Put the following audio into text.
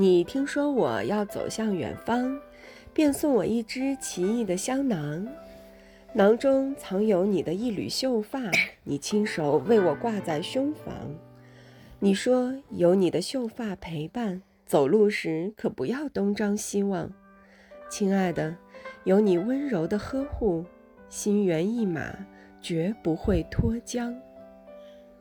你听说我要走向远方，便送我一只奇异的香囊，囊中藏有你的一缕秀发，你亲手为我挂在胸房。你说有你的秀发陪伴，走路时可不要东张西望。亲爱的，有你温柔的呵护，心猿意马，绝不会脱缰。